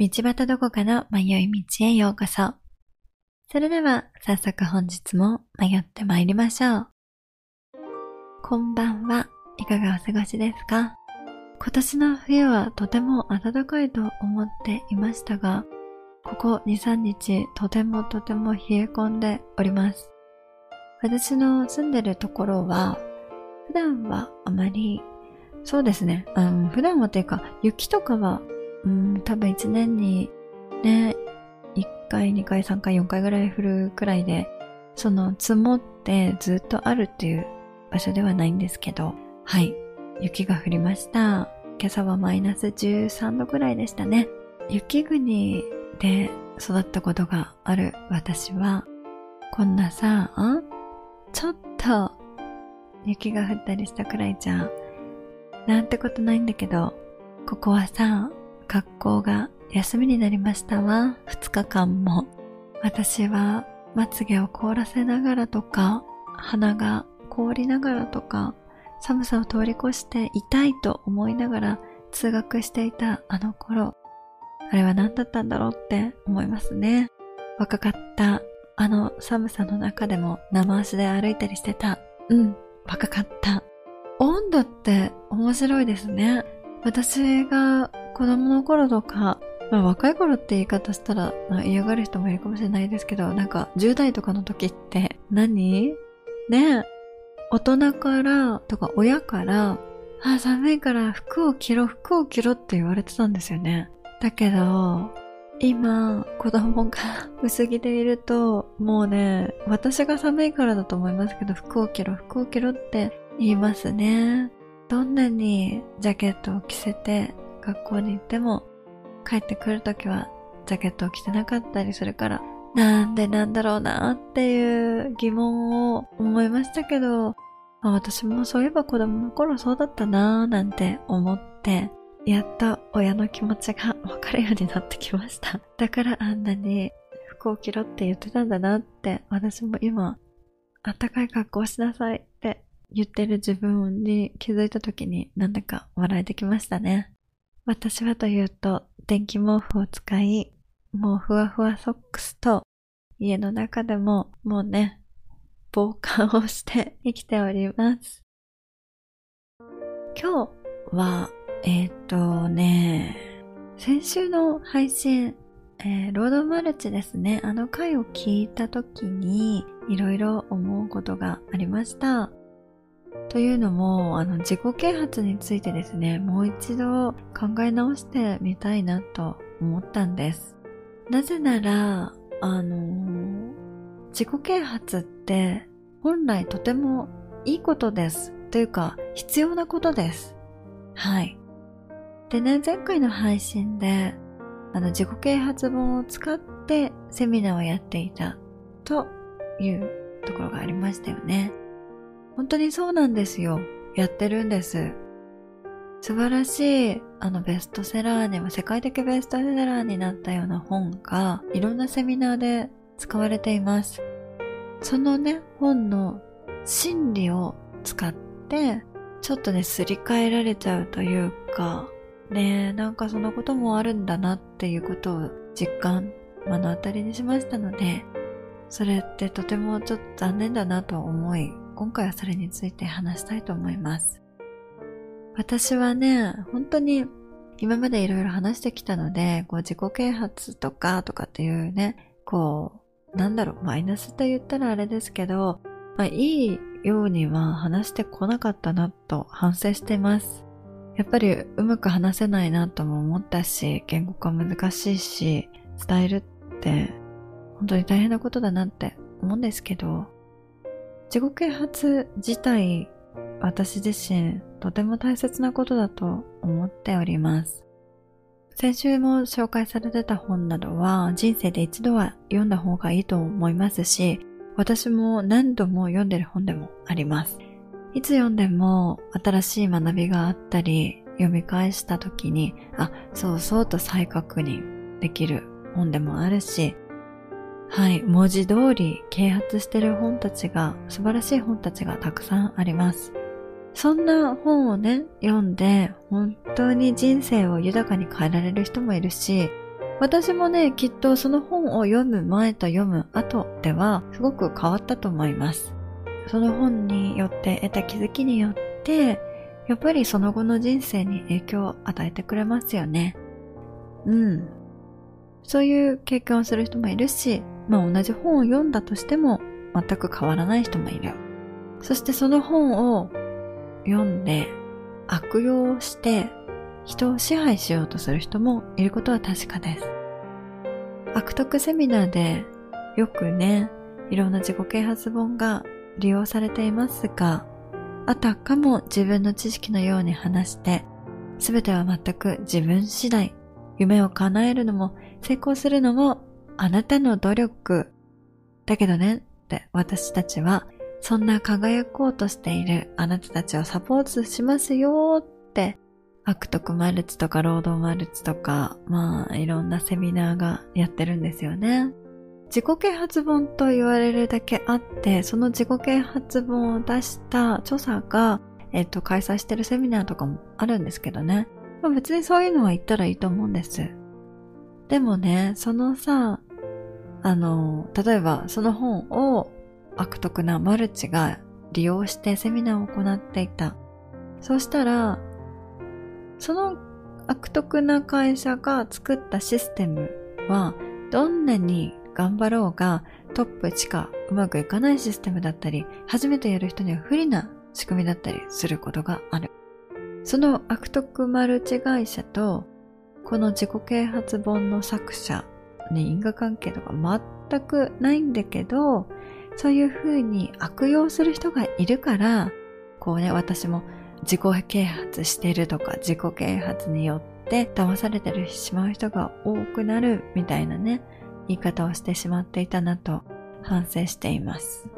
道端どこかの迷い道へようこそ。それでは早速本日も迷って参りましょう。こんばんは。いかがお過ごしですか？今年の冬はとても暖かいと思っていましたが、ここ2、3日とてもとても冷え込んでおります。私の住んでるところは、普段はあまり、そうですね、うん、普段はというか、雪とかは、うん、多分1年にね、1回、2回、3回、4回ぐらい降るくらいで、その積もってずっとあるっていう場所ではないんですけど、はい、雪が降りました。今朝はマイナス13度くらいでしたね。雪国で育ったことがある私は、こんなさ、ちょっと雪が降ったりしたくらいじゃ、なんてことないんだけど、ここはさ、学校が休みになりましたわ、2日間も。私はまつげを凍らせながらとか、鼻が凍りながらとか、寒さを通り越して痛いと思いながら通学していたあの頃、あれは何だったんだろうって思いますね。若かったあの寒さの中でも生足で歩いたりしてた。うん、若かった。温度って面白いですね。私が子供の頃とか、まあ若い頃って言い方したら嫌がる人もいるかもしれないですけど、なんか10代とかの時って何？ね、大人からとか親から、あ、寒いから服を着ろ、服を着ろって言われてたんですよね。だけど、今、子供が 薄着でいると、もうね、私が寒いからだと思いますけど、服を着ろ、服を着ろって言いますね。どんなにジャケットを着せて学校に行っても、帰ってくるときはジャケットを着てなかったりするから、なんでなんだろうなっていう疑問を思いましたけど、ま、私もそういえば子供の頃そうだったなぁなんて思って、やっと親の気持ちがわかるようになってきました。だからあんなに服を着ろって言ってたんだなって、私も今、あったかい格好をしなさいって言ってる自分に気づいた時になんだか笑えてきましたね。私はというと、電気毛布を使い、もうふわふわソックスと家の中でももうね、防寒をして生きております。今日は、えっ、ー、とね、先週の配信、えー、ロードマルチですね。あの回を聞いた時に、いろいろ思うことがありました。というのも、あの、自己啓発についてですね、もう一度考え直してみたいなと思ったんです。なぜなら、あの、自己啓発って本来とてもいいことです。というか、必要なことです。はい。でね、前回の配信で、あの、自己啓発本を使ってセミナーをやっていたというところがありましたよね。本当にそうなんですよ。やってるんです。素晴らしい、あのベストセラーにも世界的ベストセラーになったような本がいろんなセミナーで使われています。そのね、本の心理を使って、ちょっとね、すり替えられちゃうというか、ねなんかそのこともあるんだなっていうことを実感、目の当たりにしましたので、それってとてもちょっと残念だなと思い、今回はそれについて話したいと思います。私はね、本当に今までいろいろ話してきたので、こう自己啓発とかとかっていうね、こう、なんだろう、マイナスと言ったらあれですけど、まあいいようには話してこなかったなと反省してます。やっぱりうまく話せないなとも思ったし、言語化難しいし、伝えるって本当に大変なことだなって思うんですけど、自己啓発自体私自身とても大切なことだと思っております。先週も紹介されてた本などは人生で一度は読んだ方がいいと思いますし、私も何度も読んでる本でもあります。いつ読んでも新しい学びがあったり、読み返した時に、あ、そうそうと再確認できる本でもあるし、はい、文字通り啓発してる本たちが、素晴らしい本たちがたくさんあります。そんな本をね、読んで、本当に人生を豊かに変えられる人もいるし、私もね、きっとその本を読む前と読む後では、すごく変わったと思います。その本によって得た気づきによって、やっぱりその後の人生に影響を与えてくれますよね。うん。そういう経験をする人もいるし、まあ同じ本を読んだとしても全く変わらない人もいる。そしてその本を読んで悪用して人を支配しようとする人もいることは確かです。悪徳セミナーでよくね、いろんな自己啓発本が利用されていますが、あたかも自分の知識のように話して、すべては全く自分次第。夢を叶えるのも成功するのもあなたの努力。だけどね、って私たちはそんな輝こうとしているあなたたちをサポートしますよって悪徳マルチとか労働マルチとか、まあいろんなセミナーがやってるんですよね。自己啓発本と言われるだけあって、その自己啓発本を出した著者が、えっと、開催してるセミナーとかもあるんですけどね。ま、別にそういうのは言ったらいいと思うんです。でもね、そのさ、あの、例えばその本を悪徳なマルチが利用してセミナーを行っていた。そうしたら、その悪徳な会社が作ったシステムは、どんなに頑張ろうがトップしかうまくいかないシステムだったり、初めてやる人には不利な仕組みだったりすることがある。その悪徳マルチ会社と、この自己啓発本の作者に因果関係とか全くないんだけど、そういう風に悪用する人がいるから、こうね、私も自己啓発してるとか、自己啓発によって騙されてるしまう人が多くなるみたいなね、言い方をしてしまっていたなと反省しています。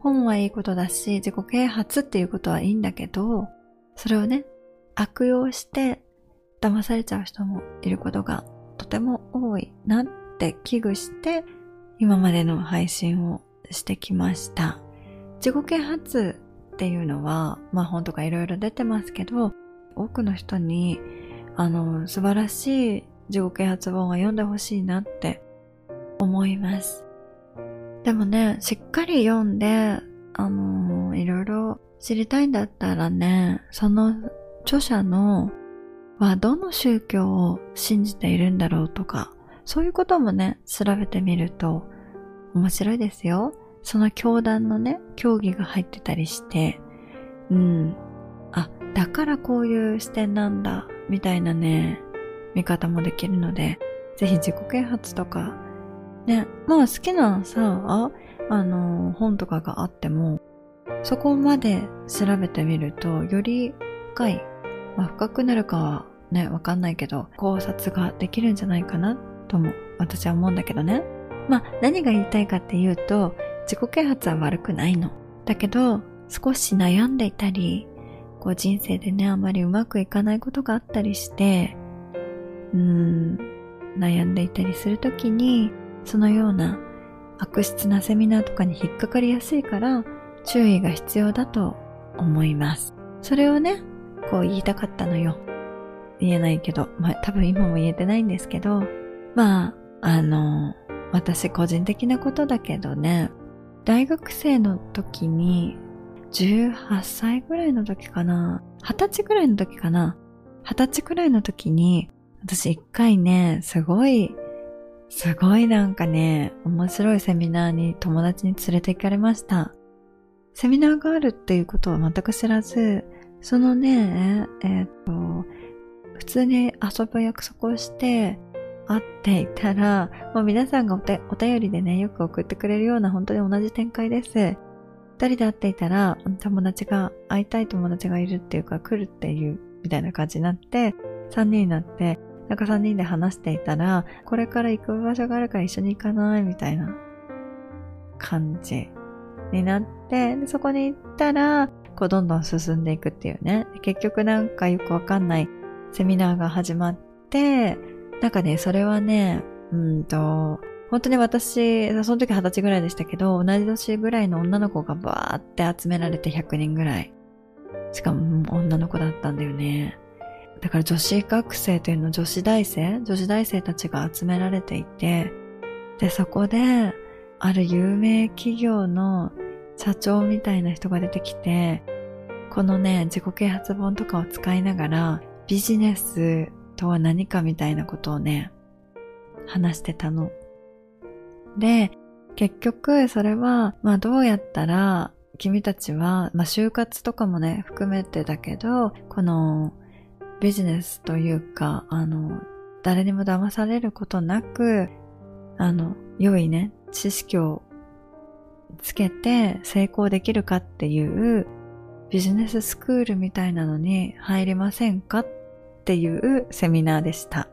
本はいいことだし、自己啓発っていうことはいいんだけど、それをね、悪用して騙されちゃう人もいることがとても多いなって危惧して、今までの配信をしてきました。自己啓発っていうのは、まあ本とかいろいろ出てますけど、多くの人に、あの、素晴らしい自己啓発本は読んでほしいなって思います。でもね、しっかり読んで、あの、いろいろ知りたいんだったらね、その著者のはどの宗教を信じているんだろうとか、そういうこともね、調べてみると面白いですよ。その教団のね、教義が入ってたりして、うん。あ、だからこういう視点なんだ、みたいなね、見方もできるので、ぜひ自己啓発とか、ね、まあ好きなさ、あの、本とかがあっても、そこまで調べてみると、より深い、まあ深くなるかはね、わかんないけど、考察ができるんじゃないかな、とも、私は思うんだけどね。まあ何が言いたいかっていうと、自己啓発は悪くないの。だけど、少し悩んでいたり、こう人生でね、あまりうまくいかないことがあったりして、うーん、悩んでいたりするときに、そのような悪質なセミナーとかに引っかかりやすいから、注意が必要だと思います。それをね、こう言いたかったのよ。言えないけど、まあ多分今も言えてないんですけど、まあ、あの、私個人的なことだけどね、大学生の時に、18歳ぐらいの時かな、20歳ぐらいの時かな、20歳くらいの時に、私一回ね、すごい、すごいなんかね、面白いセミナーに友達に連れて行かれました。セミナーがあるっていうことは全く知らず、そのね、えー、っと、普通に遊ぶ約束をして、会っていたら、もう皆さんがお便りでね、よく送ってくれるような本当に同じ展開です。二人で会っていたら、友達が、会いたい友達がいるっていうか、来るっていう、みたいな感じになって、三人になって、なんか三人で話していたら、これから行く場所があるから一緒に行かないみたいな感じになって、でそこに行ったら、こうどんどん進んでいくっていうね。結局なんかよくわかんないセミナーが始まって、なんかね、それはね、うんと、本当に私、その時二十歳ぐらいでしたけど、同じ年ぐらいの女の子がバーって集められて100人ぐらい。しかも女の子だったんだよね。だから女子学生というの女子大生女子大生たちが集められていて、で、そこで、ある有名企業の社長みたいな人が出てきて、このね、自己啓発本とかを使いながら、ビジネスとは何かみたいなことをね、話してたの。で、結局それは、まあどうやったら君たちは、まあ就活とかもね、含めてだけど、このビジネスというか、あの、誰にも騙されることなく、あの、良いね、知識をつけて成功できるかっていうビジネススクールみたいなのに入りませんかっていうセミナーでした。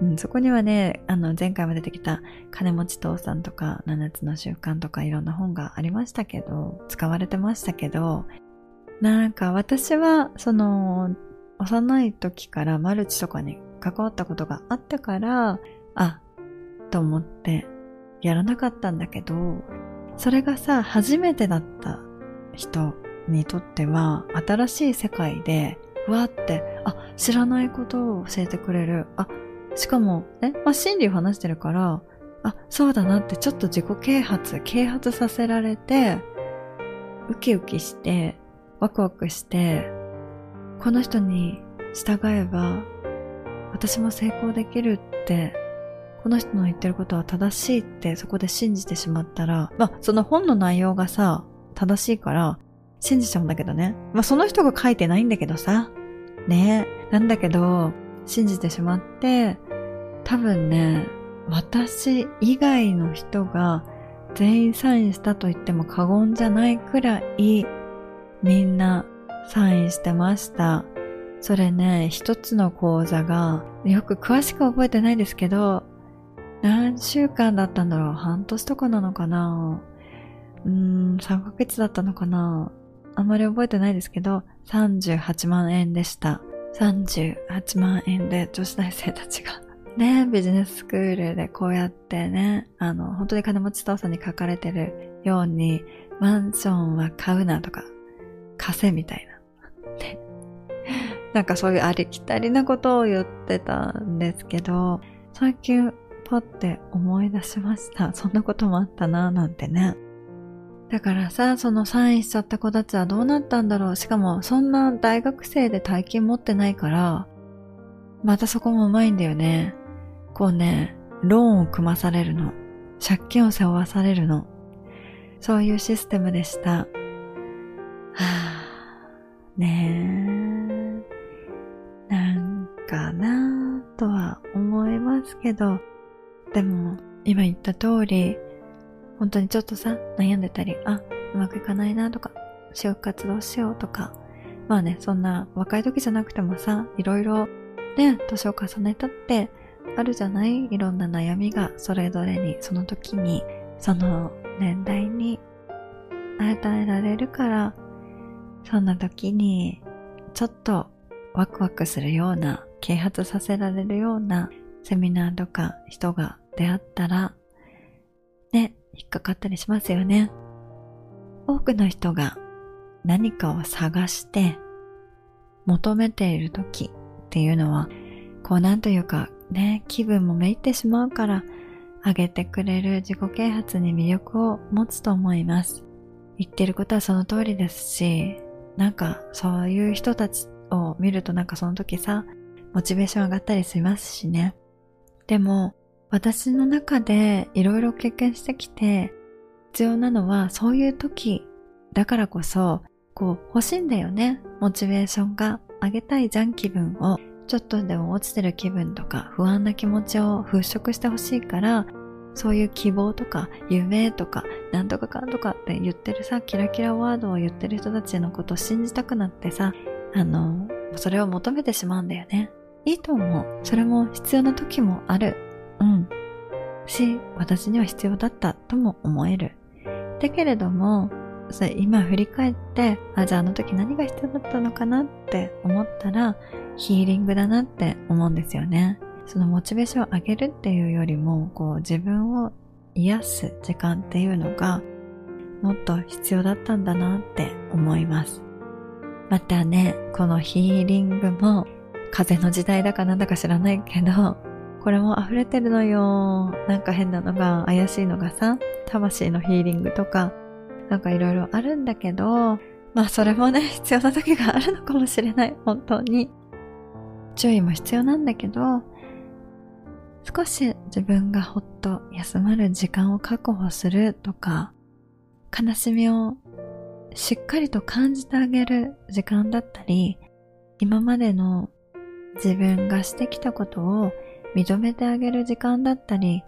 うん、そこにはね、あの、前回も出てきた金持ち父さんとか、七つの習慣とかいろんな本がありましたけど、使われてましたけど、なんか私は、その、幼い時からマルチとかに関わったことがあったから、あ、と思ってやらなかったんだけど、それがさ、初めてだった人にとっては、新しい世界で、わって、あ、知らないことを教えてくれる。あ、しかも、ね、まあ、心理を話してるから、あ、そうだなってちょっと自己啓発、啓発させられて、ウキウキして、ワクワクして、この人に従えば、私も成功できるって、この人の言ってることは正しいってそこで信じてしまったら、まあ、その本の内容がさ、正しいから、信じちゃうんだけどね。まあ、その人が書いてないんだけどさ。ねえなんだけど、信じてしまって、多分ね、私以外の人が全員サインしたと言っても過言じゃないくらいみんなサインしてました。それね、一つの講座がよく詳しく覚えてないですけど、何週間だったんだろう半年とかなのかなうーん、3ヶ月だったのかなあんまり覚えてないですけど、38万円でした。38万円で女子大生たちが ね、ビジネススクールでこうやってね、あの、本当に金持ち父さんに書かれてるように、マンションは買うなとか、貸せみたいな。ね。なんかそういうありきたりなことを言ってたんですけど、最近パって思い出しました。そんなこともあったなぁなんてね。だからさ、そのサインしちゃった子たちはどうなったんだろう。しかも、そんな大学生で大金持ってないから、またそこもうまいんだよね。こうね、ローンを組まされるの。借金を背負わされるの。そういうシステムでした。はぁ、ねえ。なんかなぁとは思いますけど、でも、今言った通り、本当にちょっとさ、悩んでたり、あ、うまくいかないなとか、就活どうしようとか、まあね、そんな若い時じゃなくてもさ、いろいろね、年を重ねたってあるじゃない？いろんな悩みがそれぞれに、その時に、その年代に与えられるから、そんな時に、ちょっとワクワクするような、啓発させられるようなセミナーとか人が出会ったら、引っかかったりしますよね。多くの人が何かを探して求めている時っていうのは、こうなんというかね、気分もめいってしまうから、あげてくれる自己啓発に魅力を持つと思います。言ってることはその通りですし、なんかそういう人たちを見るとなんかその時さ、モチベーション上がったりしますしね。でも、私の中でいろいろ経験してきて、必要なのはそういう時だからこそ、こう欲しいんだよね。モチベーションが上げたいじゃん気分を。ちょっとでも落ちてる気分とか不安な気持ちを払拭してほしいから、そういう希望とか夢とかなんとかかんとかって言ってるさ、キラキラワードを言ってる人たちのことを信じたくなってさ、あの、それを求めてしまうんだよね。いいと思う。それも必要な時もある。うん。し、私には必要だったとも思える。だけれども、それ今振り返って、あ、じゃああの時何が必要だったのかなって思ったら、ヒーリングだなって思うんですよね。そのモチベーションを上げるっていうよりも、こう自分を癒す時間っていうのが、もっと必要だったんだなって思います。またね、このヒーリングも風の時代だかなんだか知らないけど、これも溢れてるのよ。なんか変なのが、怪しいのがさ、魂のヒーリングとか、なんかいろいろあるんだけど、まあそれもね、必要な時があるのかもしれない。本当に。注意も必要なんだけど、少し自分がほっと休まる時間を確保するとか、悲しみをしっかりと感じてあげる時間だったり、今までの自分がしてきたことを認めてあげる時間だったり、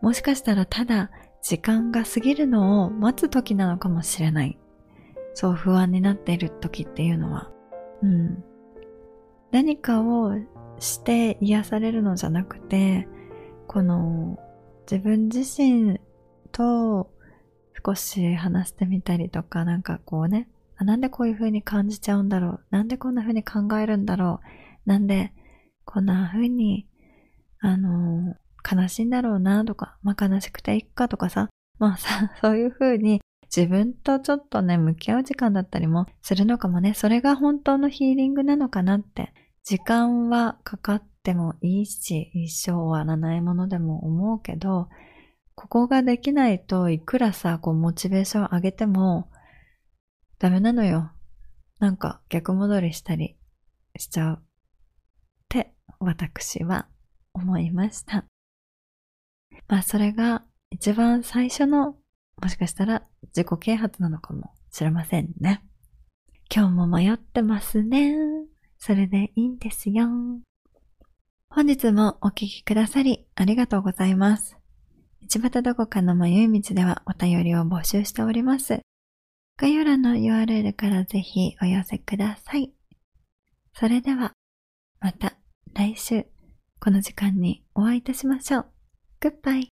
もしかしたらただ時間が過ぎるのを待つ時なのかもしれない。そう不安になっている時っていうのは。うん。何かをして癒されるのじゃなくて、この自分自身と少し話してみたりとか、なんかこうね、あなんでこういう風に感じちゃうんだろうなんでこんな風に考えるんだろうなんでこんな風に、あの悲しいんだろうなとか、まあ悲しくていっかとかさ、まあさ、そういう風に自分とちょっとね、向き合う時間だったりもするのかもね。それが本当のヒーリングなのかなって。時間はかかってもいいし、一生終わらないものでも思うけど、ここができないといくらさ、こうモチベーション上げてもダメなのよ。なんか逆戻りしたりしちゃうって私は思いました。まあそれが一番最初のもしかしたら自己啓発なのかもしれませんね。今日も迷ってますね。それでいいんですよ。本日もお聴きくださりありがとうございます。道端どこかの迷い道ではお便りを募集しております。概要欄の URL からぜひお寄せください。それでは、また来週この時間にお会いいたしましょう。グッバイ。